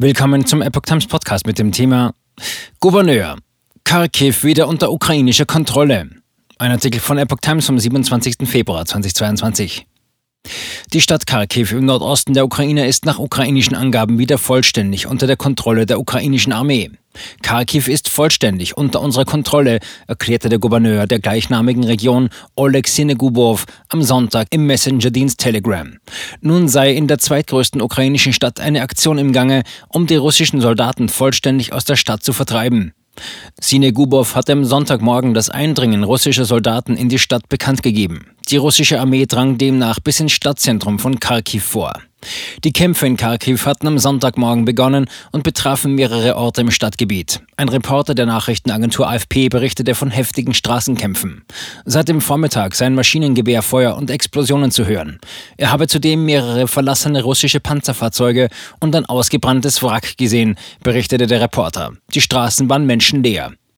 Willkommen zum Epoch Times Podcast mit dem Thema Gouverneur. Kharkiv wieder unter ukrainischer Kontrolle. Ein Artikel von Epoch Times vom 27. Februar 2022. Die Stadt Kharkiv im Nordosten der Ukraine ist nach ukrainischen Angaben wieder vollständig unter der Kontrolle der ukrainischen Armee. Kharkiv ist vollständig unter unserer Kontrolle, erklärte der Gouverneur der gleichnamigen Region Oleg Sinegubov am Sonntag im Messenger-Dienst Telegram. Nun sei in der zweitgrößten ukrainischen Stadt eine Aktion im Gange, um die russischen Soldaten vollständig aus der Stadt zu vertreiben. Sinegubov hat am Sonntagmorgen das Eindringen russischer Soldaten in die Stadt bekannt gegeben. Die russische Armee drang demnach bis ins Stadtzentrum von Kharkiv vor. Die Kämpfe in Kharkiv hatten am Sonntagmorgen begonnen und betrafen mehrere Orte im Stadtgebiet. Ein Reporter der Nachrichtenagentur AFP berichtete von heftigen Straßenkämpfen. Seit dem Vormittag seien Maschinengewehrfeuer und Explosionen zu hören. Er habe zudem mehrere verlassene russische Panzerfahrzeuge und ein ausgebranntes Wrack gesehen, berichtete der Reporter. Die Straßen waren menschenleer.